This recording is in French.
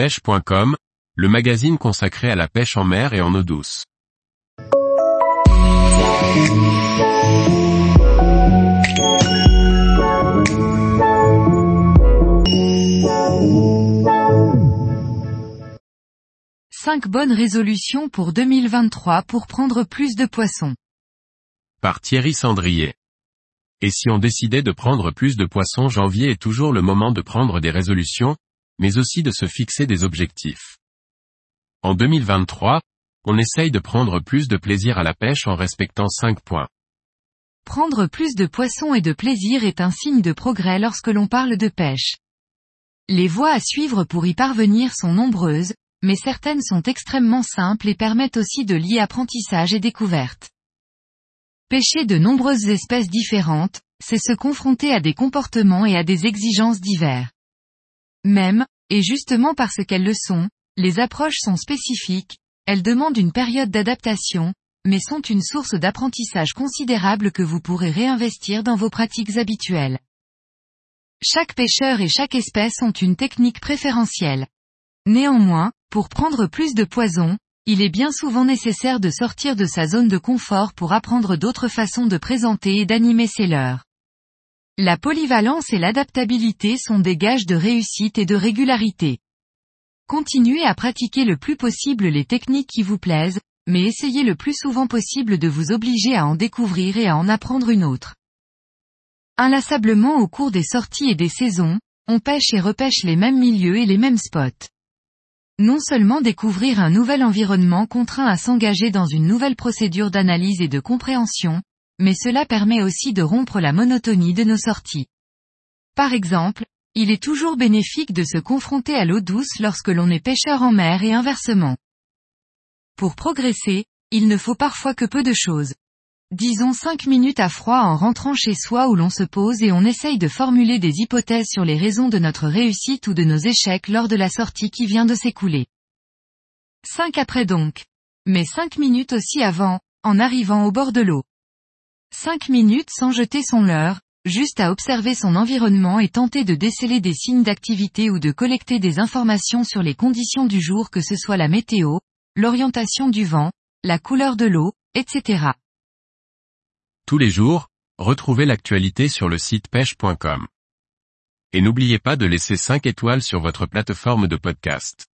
pêche.com, le magazine consacré à la pêche en mer et en eau douce. Cinq bonnes résolutions pour 2023 pour prendre plus de poissons. Par Thierry Sandrier. Et si on décidait de prendre plus de poissons janvier est toujours le moment de prendre des résolutions, mais aussi de se fixer des objectifs. En 2023, on essaye de prendre plus de plaisir à la pêche en respectant 5 points. Prendre plus de poissons et de plaisir est un signe de progrès lorsque l'on parle de pêche. Les voies à suivre pour y parvenir sont nombreuses, mais certaines sont extrêmement simples et permettent aussi de lier apprentissage et découverte. Pêcher de nombreuses espèces différentes, c'est se confronter à des comportements et à des exigences divers. Même, et justement parce qu'elles le sont, les approches sont spécifiques, elles demandent une période d'adaptation, mais sont une source d'apprentissage considérable que vous pourrez réinvestir dans vos pratiques habituelles. Chaque pêcheur et chaque espèce ont une technique préférentielle. Néanmoins, pour prendre plus de poison, il est bien souvent nécessaire de sortir de sa zone de confort pour apprendre d'autres façons de présenter et d'animer ses leurres. La polyvalence et l'adaptabilité sont des gages de réussite et de régularité. Continuez à pratiquer le plus possible les techniques qui vous plaisent, mais essayez le plus souvent possible de vous obliger à en découvrir et à en apprendre une autre. Inlassablement au cours des sorties et des saisons, on pêche et repêche les mêmes milieux et les mêmes spots. Non seulement découvrir un nouvel environnement contraint à s'engager dans une nouvelle procédure d'analyse et de compréhension, mais cela permet aussi de rompre la monotonie de nos sorties. Par exemple, il est toujours bénéfique de se confronter à l'eau douce lorsque l'on est pêcheur en mer et inversement. Pour progresser, il ne faut parfois que peu de choses. Disons 5 minutes à froid en rentrant chez soi où l'on se pose et on essaye de formuler des hypothèses sur les raisons de notre réussite ou de nos échecs lors de la sortie qui vient de s'écouler. 5 après donc. Mais 5 minutes aussi avant, en arrivant au bord de l'eau. 5 minutes sans jeter son leurre, juste à observer son environnement et tenter de déceler des signes d'activité ou de collecter des informations sur les conditions du jour que ce soit la météo, l'orientation du vent, la couleur de l'eau, etc. Tous les jours, retrouvez l'actualité sur le site pêche.com. Et n'oubliez pas de laisser 5 étoiles sur votre plateforme de podcast.